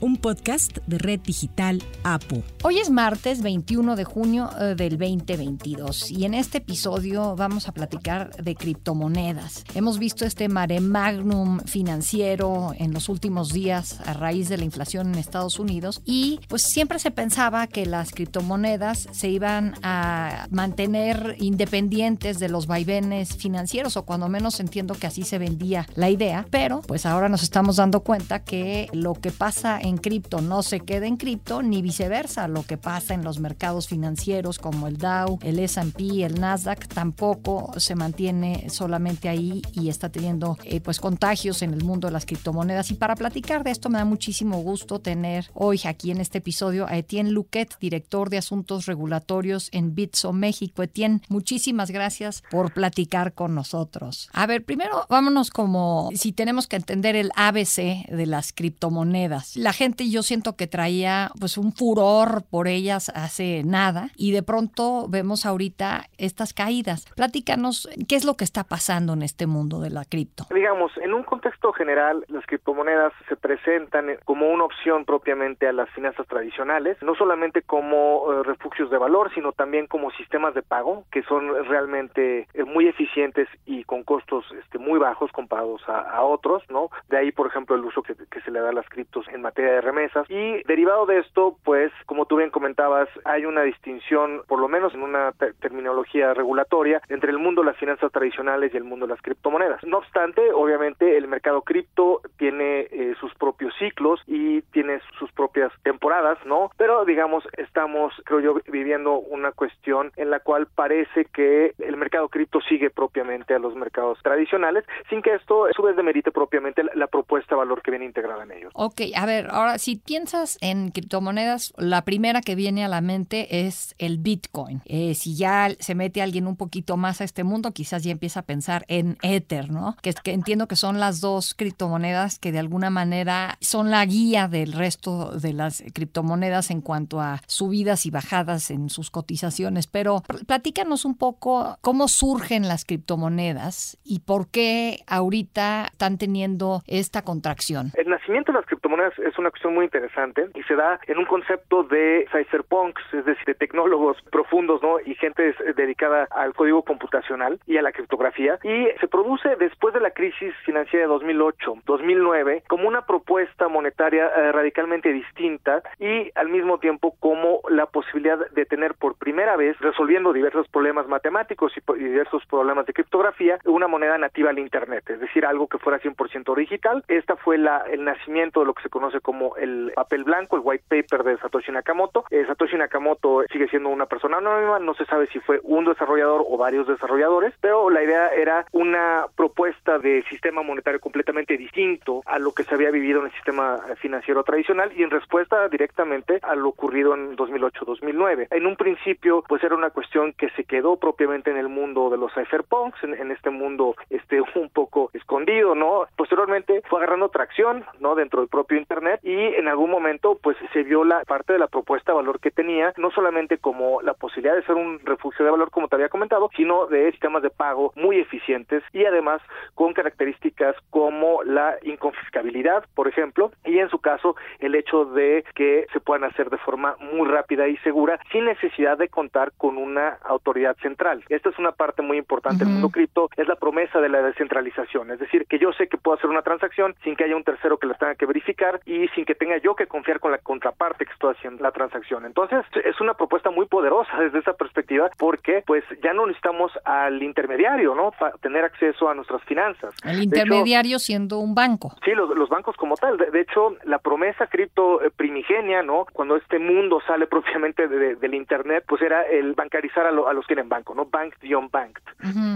un podcast de Red Digital APO. Hoy es martes 21 de junio eh, del 2022 y en este episodio vamos a platicar de criptomonedas. Hemos visto este mare magnum financiero en los últimos días a raíz de la inflación en Estados Unidos y pues siempre se pensaba que las criptomonedas se iban a mantener independientes de los vaivenes financieros o cuando menos entiendo que así se vendía la idea, pero pues ahora nos estamos dando cuenta que lo que pasa en en cripto no se queda en cripto, ni viceversa. Lo que pasa en los mercados financieros como el Dow, el S&P, el Nasdaq, tampoco se mantiene solamente ahí y está teniendo eh, pues contagios en el mundo de las criptomonedas. Y para platicar de esto me da muchísimo gusto tener hoy aquí en este episodio a Etienne Luquet, director de Asuntos Regulatorios en Bitso México. Etienne, muchísimas gracias por platicar con nosotros. A ver, primero vámonos como si tenemos que entender el ABC de las criptomonedas. La gente yo siento que traía pues un furor por ellas hace nada y de pronto vemos ahorita estas caídas. Platícanos qué es lo que está pasando en este mundo de la cripto. Digamos, en un contexto general, las criptomonedas se presentan como una opción propiamente a las finanzas tradicionales, no solamente como eh, refugios de valor, sino también como sistemas de pago que son realmente eh, muy eficientes y con costos este, muy bajos comparados a, otros, ¿no? De ahí, por ejemplo, el uso que, que se le da a las criptos en materia de remesas. Y derivado de esto, pues, como tú bien comentabas, hay una distinción, por lo menos en una terminología regulatoria, entre el mundo de las finanzas tradicionales y el mundo de las criptomonedas. No obstante, obviamente, el mercado cripto tiene eh, sus propios ciclos y tiene sus propias temporadas, ¿no? Pero, digamos, estamos, creo yo, viviendo una cuestión en la cual parece que el mercado cripto sigue propiamente a los mercados tradicionales, sin que esto, a su vez, demerite propiamente la, la propuesta de valor que viene integrada en ellos. Ok, a ver, Ahora, si piensas en criptomonedas, la primera que viene a la mente es el Bitcoin. Eh, si ya se mete alguien un poquito más a este mundo, quizás ya empieza a pensar en Ether, ¿no? Que, que entiendo que son las dos criptomonedas que de alguna manera son la guía del resto de las criptomonedas en cuanto a subidas y bajadas en sus cotizaciones. Pero platícanos un poco cómo surgen las criptomonedas y por qué ahorita están teniendo esta contracción. El nacimiento de las criptomonedas es una cuestión muy interesante y se da en un concepto de cypherpunks, es decir, de tecnólogos profundos, ¿no? Y gente dedicada al código computacional y a la criptografía. Y se produce después de la crisis financiera de 2008-2009 como una propuesta monetaria eh, radicalmente distinta y al mismo tiempo como la posibilidad de tener por primera vez, resolviendo diversos problemas matemáticos y, diversos problemas de criptografía, una moneda nativa al Internet, es decir, algo que fuera 100% digital. Esta fue la, el nacimiento de lo que se conoce como como el papel blanco, el white paper de Satoshi Nakamoto. Eh, Satoshi Nakamoto sigue siendo una persona anónima, no se sabe si fue un desarrollador o varios desarrolladores, pero la idea era una propuesta de sistema monetario completamente distinto a lo que se había vivido en el sistema financiero tradicional y en respuesta directamente a lo ocurrido en 2008-2009. En un principio, pues era una cuestión que se quedó propiamente en el mundo de los cypherpunks, en, en este mundo este un poco escondido, ¿no? Posteriormente fue agarrando tracción, ¿no? Dentro del propio internet y en algún momento pues se vio la parte de la propuesta de valor que tenía, no solamente como la posibilidad de ser un refugio de valor como te había comentado, sino de sistemas de pago muy eficientes y además con características como la inconfiscabilidad, por ejemplo, y en su caso el hecho de que se puedan hacer de forma muy rápida y segura sin necesidad de contar con una autoridad central. Esta es una parte muy importante del mundo cripto, es la promesa de la descentralización, es decir, que yo sé que puedo hacer una transacción sin que haya un tercero que la tenga que verificar y sin que tenga yo que confiar con la contraparte que estoy haciendo la transacción. Entonces, es una propuesta muy poderosa desde esa perspectiva porque pues ya no necesitamos al intermediario, ¿no? Para tener acceso a nuestras finanzas. El intermediario siendo un banco. Sí, los, los bancos como tal. De, hecho, la promesa cripto eh, primigenia, ¿no? Cuando este mundo sale propiamente del Internet, pues era el bancarizar a, los que tienen banco, ¿no? Bank beyond banked.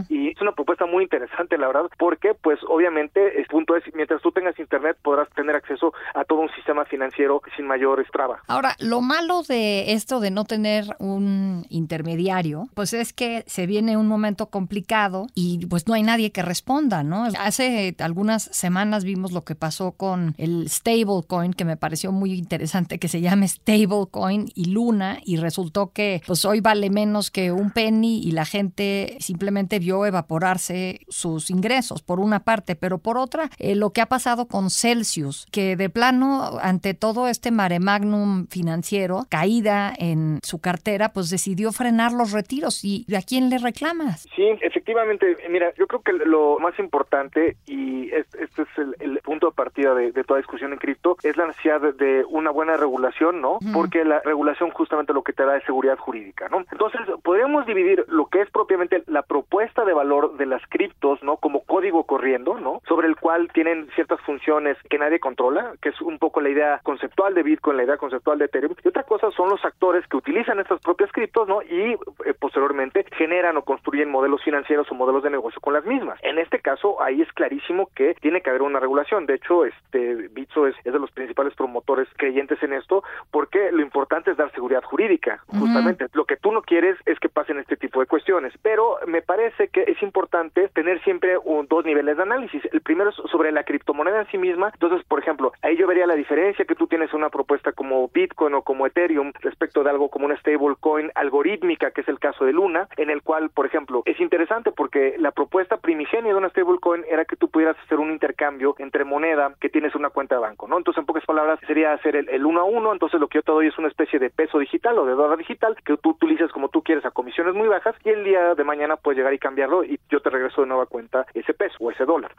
Y es una propuesta muy interesante, la verdad, porque pues obviamente el punto es, mientras tú tengas Internet podrás tener acceso a todo un sistema financiero sin mayor traba. Ahora, lo malo de esto de no tener un intermediario, pues es que se viene un momento complicado y pues no hay nadie que responda, ¿no? Hace algunas semanas vimos lo que pasó con el stablecoin, que me pareció muy interesante, que se llame stablecoin y Luna, y resultó que pues hoy vale menos que un penny y la gente simplemente vio evaporarse sus ingresos, por una parte, pero por otra, eh, lo que ha pasado con Celsius, que de plano, ante todo este mare magnum financiero, caída en su cartera, pues decidió frenar los retiros. ¿Y a quién le reclamas? Sí, efectivamente. Mira, yo creo que lo más importante, y este, es el, punto de partida de, toda discusión en cripto, es la necesidad de, una buena regulación, ¿no? Porque la regulación justamente lo que te da es seguridad jurídica, ¿no? Entonces, podríamos dividir lo que es propiamente la propuesta de valor de las criptos, ¿no? Como código corriendo, ¿no? Sobre el cual tienen ciertas funciones que nadie controla, que es un poco la idea conceptual de Bitcoin, la idea conceptual de Ethereum. Y otra cosa son los actores que utilizan estas propias criptos, ¿no? Y eh, posteriormente generan o construyen modelos financieros o modelos de negocio con las mismas. En este caso, ahí es clarísimo que tiene que haber una regulación. De hecho, este Bitso es, de los principales promotores creyentes en esto, porque lo importante es dar seguridad jurídica, justamente. Lo que tú no quieres es que pasen este tipo de cuestiones. Pero me parece que es importante tener siempre un, dos niveles de análisis. El primero es sobre la criptomoneda en sí misma. Entonces, por ejemplo, ahí yo vería la diferencia que tú tienes una propuesta como Bitcoin o como Ethereum respecto de algo como una stablecoin algorítmica, que es el caso de Luna, en el cual, por ejemplo, es interesante porque la propuesta primigenia de una stablecoin era que tú pudieras hacer un intercambio entre moneda que tienes una cuenta de banco, ¿no? Entonces, en pocas palabras, sería hacer el, uno a uno, entonces lo que yo te doy es una especie de peso digital o de dólar digital que tú utilizas como tú quieres a comisiones muy bajas y el día de mañana puedes llegar y cambiarlo y yo te regreso de nueva cuenta ese peso o ese dólar,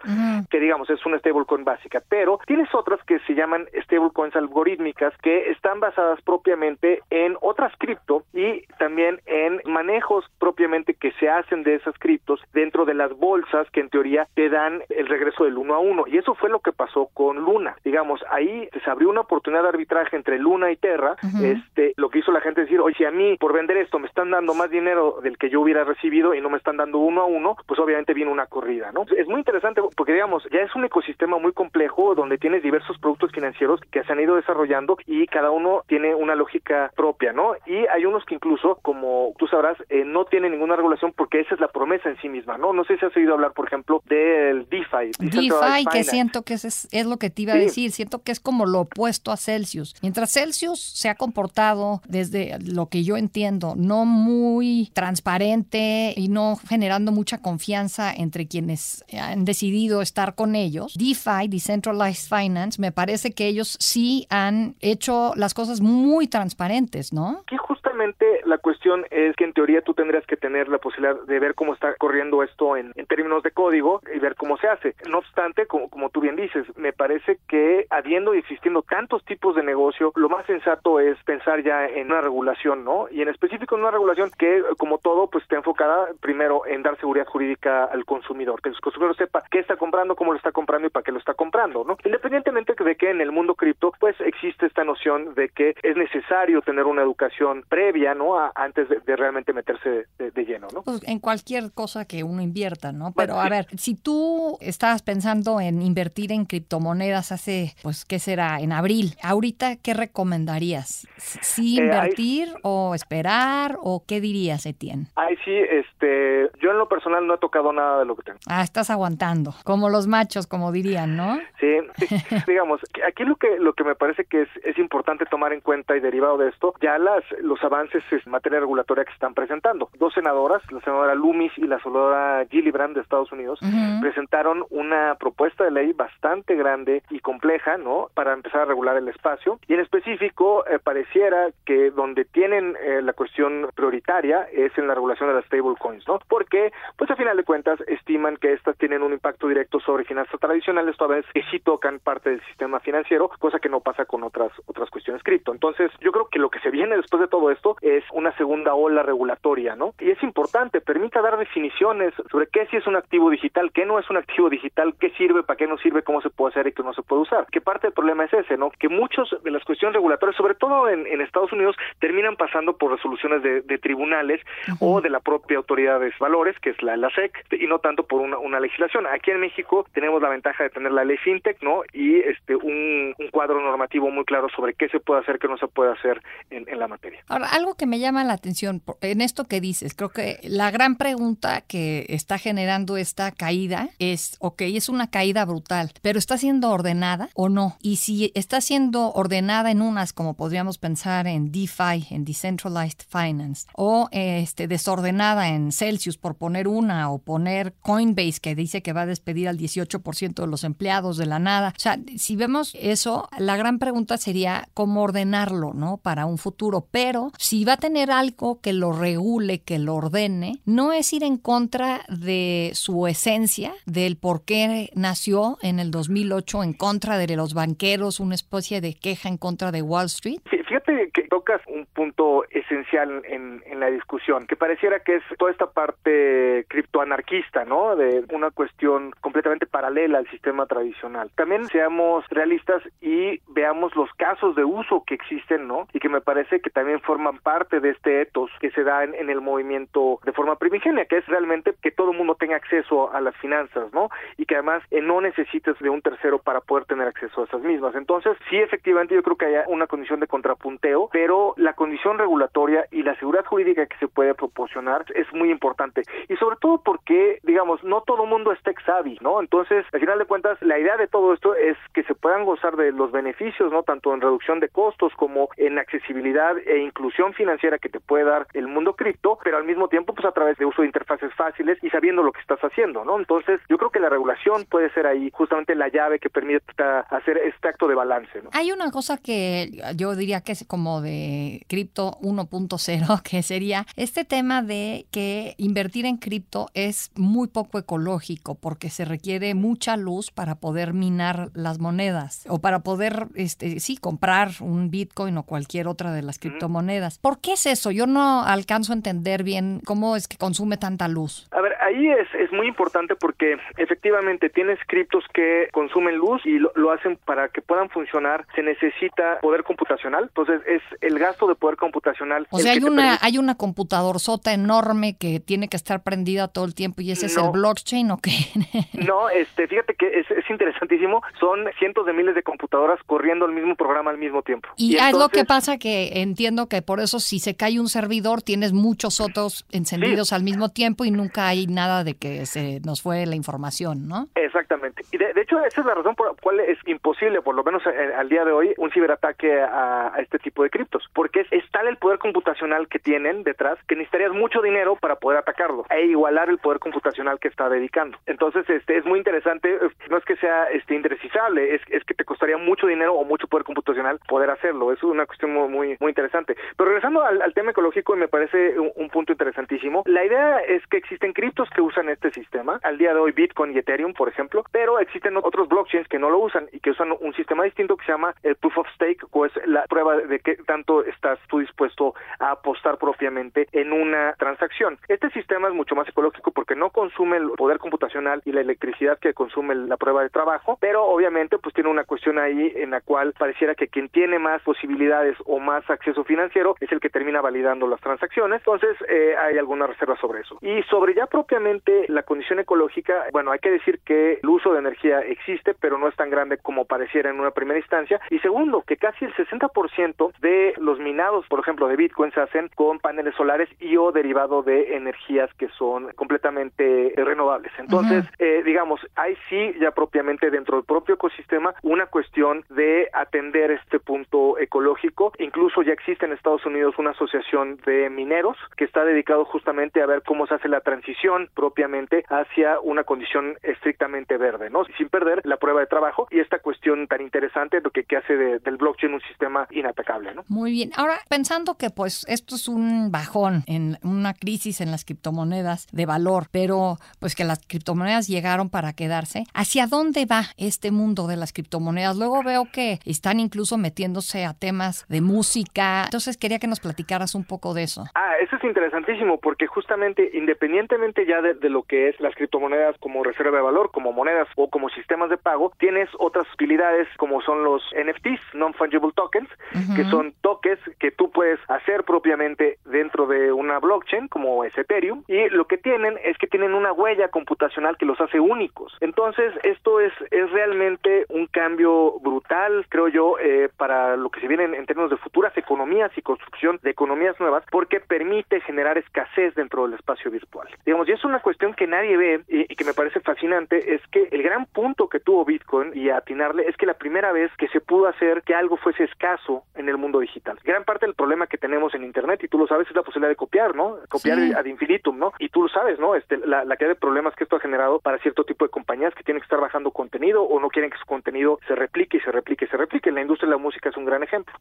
que digamos es una stablecoin básica, pero tienes otras que se llaman stablecoins algorítmicas que están basadas propiamente en otras cripto y también en manejos propiamente que se hacen de esas criptos dentro de las bolsas que en teoría te dan el regreso del uno a uno y eso fue lo que pasó con Luna, digamos, ahí se abrió una oportunidad de arbitraje entre Luna y Terra, este, lo que hizo la gente decir, oye, si a mí por vender esto me están dando más dinero del que yo hubiera recibido y no me están dando uno a uno, pues obviamente viene una corrida, ¿no? Es muy interesante porque digamos, ya es un ecosistema muy complejo donde tienes diversos productos financieros que se han ido desarrollando y cada uno tiene una lógica propia, ¿no? Y hay unos que incluso, como tú sabrás, eh, no tienen ninguna regulación porque esa es la promesa en sí misma, ¿no? No sé si has oído hablar, por ejemplo, del DeFi. DeFi, que siento que es, es, lo que te iba a decir, siento que es como lo opuesto a Celsius. Mientras Celsius se ha comportado, desde lo que yo entiendo, no muy transparente y no generando mucha confianza entre quienes han decidido estar con ellos, DeFi, Decentralized Finance, me parece que ellos sí han hecho las cosas muy transparentes, ¿no? Que justamente la cuestión es que en teoría tú tendrías que tener la posibilidad de ver cómo está corriendo esto en, términos de código y ver cómo se hace. No obstante, como, como tú bien dices, me parece que habiendo y existiendo tantos tipos de negocio, lo más sensato es pensar ya en una regulación, ¿no? Y en específico en una regulación que, como todo, pues está enfocada primero en dar seguridad jurídica al consumidor, que el consumidor sepa qué está comprando, cómo lo está comprando y para qué lo está comprando, ¿no? Independientemente de que en el mundo cripto, pues existe esta noción de que es necesario tener una educación previa, ¿no? antes de, realmente meterse de, lleno, ¿no? Pues en cualquier cosa que uno invierta, ¿no? Pero a ver, si tú estabas pensando en invertir en criptomonedas hace, pues, ¿qué será? En abril, ahorita, ¿qué recomendarías? ¿Sí eh, invertir o esperar o qué dirías, Etienne? Ay, sí, este, yo en lo personal no he tocado nada de lo que tengo. Ah, estás aguantando, como los machos, como dirían, ¿no? Sí, digamos, aquí lo que lo que me parece que es, es importante tomar en cuenta y derivado de esto, ya las los avances en materia regulatoria que están presentando. Dos senadoras, la senadora Loomis y la senadora Gillibrand de Estados Unidos, presentaron una propuesta de ley bastante grande y compleja, ¿no? Para empezar a regular el espacio. Y en específico, eh, pareciera que donde tienen eh, la cuestión prioritaria es en la regulación de las stablecoins, ¿no? Porque, pues a final de cuentas, estiman que estas tienen un impacto directo sobre finanzas tradicionales, toda vez que sí tocan parte del sistema financiero, cosa que no pasa con otras otras cuestiones cripto. Entonces, yo creo que lo que se viene después de todo esto es una segunda ola regulatoria, ¿no? Y es importante, permita dar definiciones sobre qué sí es un activo digital, qué no es un activo digital, qué sirve, para qué no sirve, cómo se puede hacer y qué no se puede usar. Que parte del problema es ese, ¿no? Que muchos de las cuestiones regulatorias, sobre todo en, Estados Unidos, terminan pasando por resoluciones de, tribunales o de la propia autoridad de valores, que es la, la SEC, y no tanto por una, una legislación. Aquí en México tenemos la ventaja de tener la ley FinTech, ¿no? Y este un, un cuadro normativo muy claro sobre qué se puede hacer, qué no se puede hacer en, en la materia. Ahora, algo que me llama la atención en esto que dices, creo que la gran pregunta que está generando esta caída es, ok, es una caída brutal, pero ¿está siendo ordenada o no? Y si está siendo ordenada en unas, como podríamos pensar en DeFi, en Decentralized Finance, o este, desordenada en Celsius, por poner una, o poner Coinbase, que dice que va a despedir al 18% de los empleados de la nada. O sea, si vemos eso, la gran pregunta sería cómo ordenarlo, ¿no? Para un futuro. Pero si va a tener algo que lo regule, que lo ordene, no es ir en contra de su esencia, del por qué nació en el 2008 en contra de los banqueros, una especie de queja en contra de Wall Street. fíjate que tocas un punto esencial en, en la discusión, que pareciera que es toda esta parte criptoanarquista, ¿no? De una cuestión completamente paralela al sistema tradicional. También seamos realistas y veamos los casos de uso que existen, ¿no? Y que me parece que también forman parte de este etos que se da en, el movimiento de forma primigenia, que es realmente que todo el mundo tenga acceso a las finanzas, ¿no? Y que además eh, no necesites de un tercero para poder tener acceso a esas mismas. Entonces, sí, efectivamente, yo creo que hay una condición de contrapunteo, pero la condición regulatoria y la seguridad jurídica que se puede proporcionar es muy importante. Y sobre todo porque, digamos, no todo el mundo es tech savvy, ¿no? Entonces, al final de cuentas, la idea de todo esto es que se puedan gozar de los beneficios, ¿no? Tanto en reducción de costos como en accesibilidad e inclusión financiera que te puede dar el mundo cripto, pero al mismo tiempo, pues a través de uso de interfaces fáciles y sabiendo lo que estás haciendo, ¿no? Entonces, yo creo que la regulación puede ser ahí justamente la llave que permita hacer este acto de balance, ¿no? Hay una cosa que yo diría que es como de cripto 1.0, que sería este tema de que invertir en cripto es muy poco ecológico porque se requiere mucha luz para poder minar las monedas o para poder, este, sí, comprar un Bitcoin o cualquier otra de las criptomonedas. ¿Por qué es eso? Yo no alcanzo a entender bien cómo es que consume tanta luz. A ver, ahí es, es muy importante porque efectivamente tienes criptos que consumen luz y lo, hacen para que puedan funcionar. Se necesita poder computacional, entonces es el gasto de poder computacional. O sea, hay una, hay una computador sota enorme que tiene que estar prendida todo el tiempo y ese es el blockchain o qué? no, este, fíjate que es, es interesantísimo. Son cientos de miles de computadoras corriendo el mismo programa al mismo tiempo. Y, es lo que pasa que entiendo que por eso si se cae un servidor tienes muchos otros encendidos al mismo tiempo y nunca hay nada de que se nos fue la información, ¿no? Exactamente. Y de, hecho esa es la razón por la cual es imposible, por lo menos eh, al día de hoy, un ciberataque a, este tipo de criptos, porque es, tal el poder computacional que tienen detrás que necesitarías mucho dinero para poder atacarlo e igualar el poder computacional que está dedicando. Entonces, este es muy interesante, eh, no es que sea este indecisable, es, es que te costaría mucho dinero o mucho poder computacional poder hacerlo. Es una cuestión muy, muy, interesante. Pero regresando al, tema ecológico, y me parece un, punto interesantísimo, la idea es que existen criptos que usan este sistema, al día de hoy Bitcoin y Ethereum, por ejemplo, pero existen otros blockchains que no lo usan y que usan un sistema distinto que se llama el proof of stake, o es la prueba de que tanto estás tú dispuesto a apostar propiamente en una transacción. Este sistema es mucho más ecológico porque no consume el poder computacional y la electricidad que consume la prueba de trabajo, pero obviamente pues tiene una cuestión ahí en la cual pareciera que quien tiene más posibilidades o más acceso financiero es el que termina validando las transacciones. Entonces, eh, hay alguna reserva sobre eso. Y sobre ya propiamente la condición ecológica, bueno, hay que decir que el uso de energía existe, pero no es tan grande como pareciera en una primera instancia. Y segundo, que casi el 60% de los minados, por ejemplo, de Bitcoin se hacen con paneles solares y o derivado de energías que son completamente renovables. Entonces, eh, digamos, hay sí ya propiamente dentro del propio ecosistema una cuestión de atender este punto ecológico. Incluso ya existe en Estados Unidos una asociación de mineros que está dedicado justamente a ver cómo se hace la transición propiamente hacia una condición estrictamente verde, ¿no? Sin perder la prueba de trabajo y esta cuestión tan interesante lo que, que hace del blockchain un sistema inatacable, ¿no? Muy bien. Ahora, pensando que pues esto es un bajón en una crisis en las criptomonedas de valor, pero pues que las criptomonedas llegaron para quedarse, ¿hacia dónde va este mundo de las criptomonedas? Luego veo que están incluso metiéndose a temas de música. Entonces quería que nos platicaras un poco de eso. Ah, eso es interesantísimo porque justamente independientemente ya de, lo que es las criptomonedas como reserva de valor, como monedas o como sistemas de pago, tienes otras utilidades como son los NFTs, non-fungible tokens, que son tokens que tú puedes hacer propiamente dentro de una blockchain como es Ethereum y lo que tienen es que tienen una huella computacional que los hace únicos. Entonces, esto es, es realmente un cambio brutal, creo yo, eh, para lo que se viene en, términos de futuras economías y construcción de economías nuevas, porque permite generar escasez dentro del espacio virtual. Digamos, y es una cuestión que nadie ve y, y que me parece fascinante, es que el gran punto que tuvo Bitcoin y atinarle es que la primera vez que se pudo hacer que algo fuese escaso en el mundo digital. Gran parte del problema que tenemos en Internet, y tú lo sabes, es la posibilidad de copiar, ¿no? Copiar ad infinitum, ¿no? Y tú lo sabes, ¿no? Este, la, la cantidad de problemas que esto ha generado para cierto tipo de compañías que tienen que estar bajando contenido o no quieren que su contenido se replique y se replique y se replique. La industria de la música es un gran ejemplo.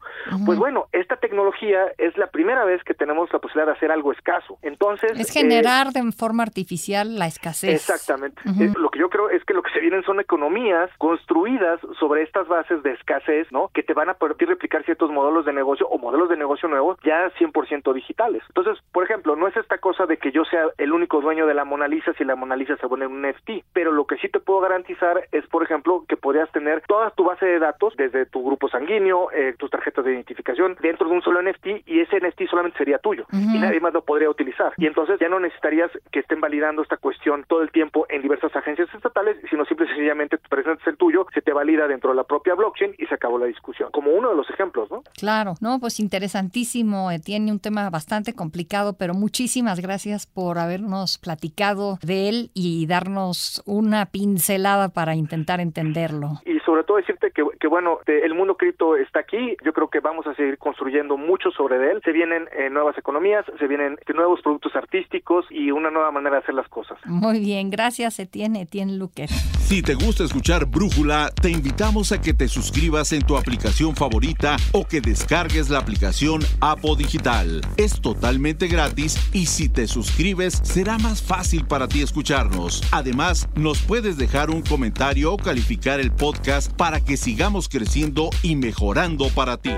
Pues bueno, esta tecnología es la primera vez que tenemos la posibilidad de hacer algo escaso. Entonces... Es generar de forma artificial la escasez. Exactamente. lo que yo creo es que lo que se vienen son economías construidas sobre estas bases de escasez, ¿no? Que te van a permitir replicar ciertos modelos de negocio o modelos de negocio nuevos ya 100% digitales. Entonces, por ejemplo, no es esta cosa de que yo sea el único dueño de la Mona Lisa si la Mona Lisa se pone en un NFT, pero lo que sí te puedo garantizar es, por ejemplo, que podrías tener toda tu base de datos, desde tu grupo sanguíneo, eh, tus tarjetas de identificación, dentro de un solo NFT y ese NFT solamente sería tuyo y nadie más lo podría utilizar. Y entonces ya no necesitarías que estén validando esta cuestión todo el tiempo en diversas agencias estatales, sino simple y sencillamente tu presentes el tuyo, se te valida dentro de la propia blockchain y se acabó la discusión. Como uno de los ejemplos, ¿no? Claro, no, pues interesantísimo, eh, tiene un tema bastante complicado, pero muchísimas gracias por habernos platicado de él y darnos una pincelada para intentar entenderlo. Y sobre todo decirte que, que bueno, el mundo cripto está aquí, yo creo que vamos a seguir construyendo mucho sobre él, se vienen eh, nuevas economías, se vienen nuevos productos artísticos y una nueva manera de hacer las cosas. Muy bien, gracias Etienne, Etienne Luque. Si te gusta escuchar Brújula, te invitamos a que te suscribas en tu aplicación favorita o que descargues la aplicación Apo Digital. Es totalmente gratis y si te suscribes será más fácil para ti escucharnos. Además, nos puedes dejar un comentario o calificar el podcast para que sigamos creciendo y mejorando para ti.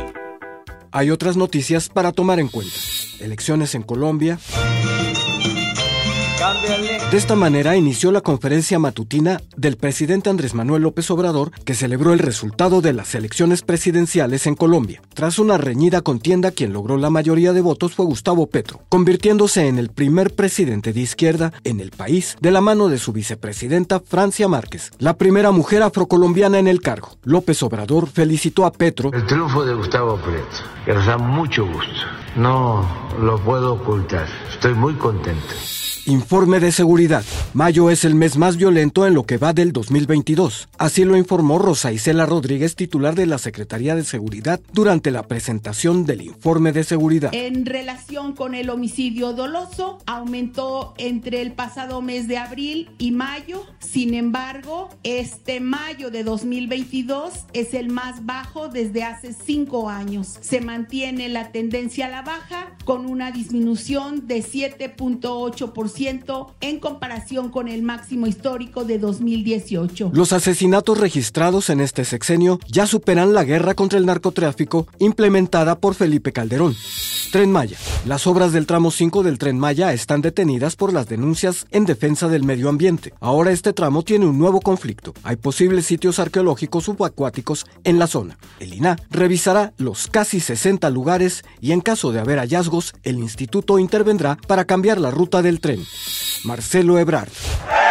Hay otras noticias para tomar en cuenta. Elecciones en Colombia. De esta manera inició la conferencia matutina del presidente Andrés Manuel López Obrador que celebró el resultado de las elecciones presidenciales en Colombia. Tras una reñida contienda, quien logró la mayoría de votos fue Gustavo Petro, convirtiéndose en el primer presidente de izquierda en el país de la mano de su vicepresidenta Francia Márquez, la primera mujer afrocolombiana en el cargo. López Obrador felicitó a Petro. El triunfo de Gustavo Petro, que nos da mucho gusto. No lo puedo ocultar. Estoy muy contento. Informe de seguridad. Mayo es el mes más violento en lo que va del 2022. Así lo informó Rosa Isela Rodríguez, titular de la Secretaría de Seguridad, durante la presentación del informe de seguridad. En relación con el homicidio doloso, aumentó entre el pasado mes de abril y mayo. Sin embargo, este mayo de 2022 es el más bajo desde hace cinco años. Se mantiene la tendencia a la baja con una disminución de 7.8% en comparación con el máximo histórico de 2018. Los asesinatos registrados en este sexenio ya superan la guerra contra el narcotráfico implementada por Felipe Calderón. Tren Maya. Las obras del tramo 5 del Tren Maya están detenidas por las denuncias en defensa del medio ambiente. Ahora este tramo tiene un nuevo conflicto. Hay posibles sitios arqueológicos subacuáticos en la zona. El INA revisará los casi 60 lugares y en caso de haber hallazgos, el instituto intervendrá para cambiar la ruta del tren. Marcelo Ebrard. Ricardo.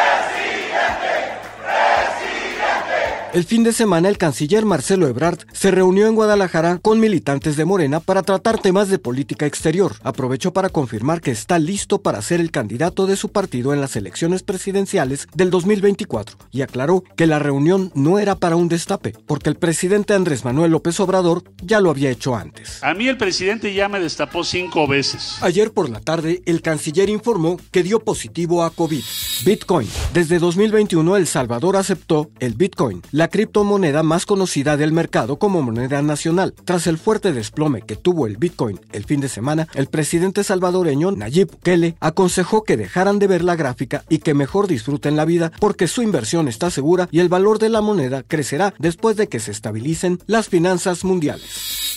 El fin de semana el canciller Marcelo Ebrard se reunió en Guadalajara con militantes de Morena para tratar temas de política exterior. Aprovechó para confirmar que está listo para ser el candidato de su partido en las elecciones presidenciales del 2024 y aclaró que la reunión no era para un destape, porque el presidente Andrés Manuel López Obrador ya lo había hecho antes. A mí el presidente ya me destapó cinco veces. Ayer por la tarde, el canciller informó que dio positivo a COVID. Bitcoin. Desde 2021, El Salvador aceptó el Bitcoin, la criptomoneda más conocida del mercado como moneda nacional. Tras el fuerte desplome que tuvo el Bitcoin el fin de semana, el presidente salvadoreño Nayib Bukele aconsejó que dejaran de ver la gráfica y que mejor disfruten la vida porque su inversión está segura y el valor de la moneda crecerá después de que se estabilicen las finanzas mundiales.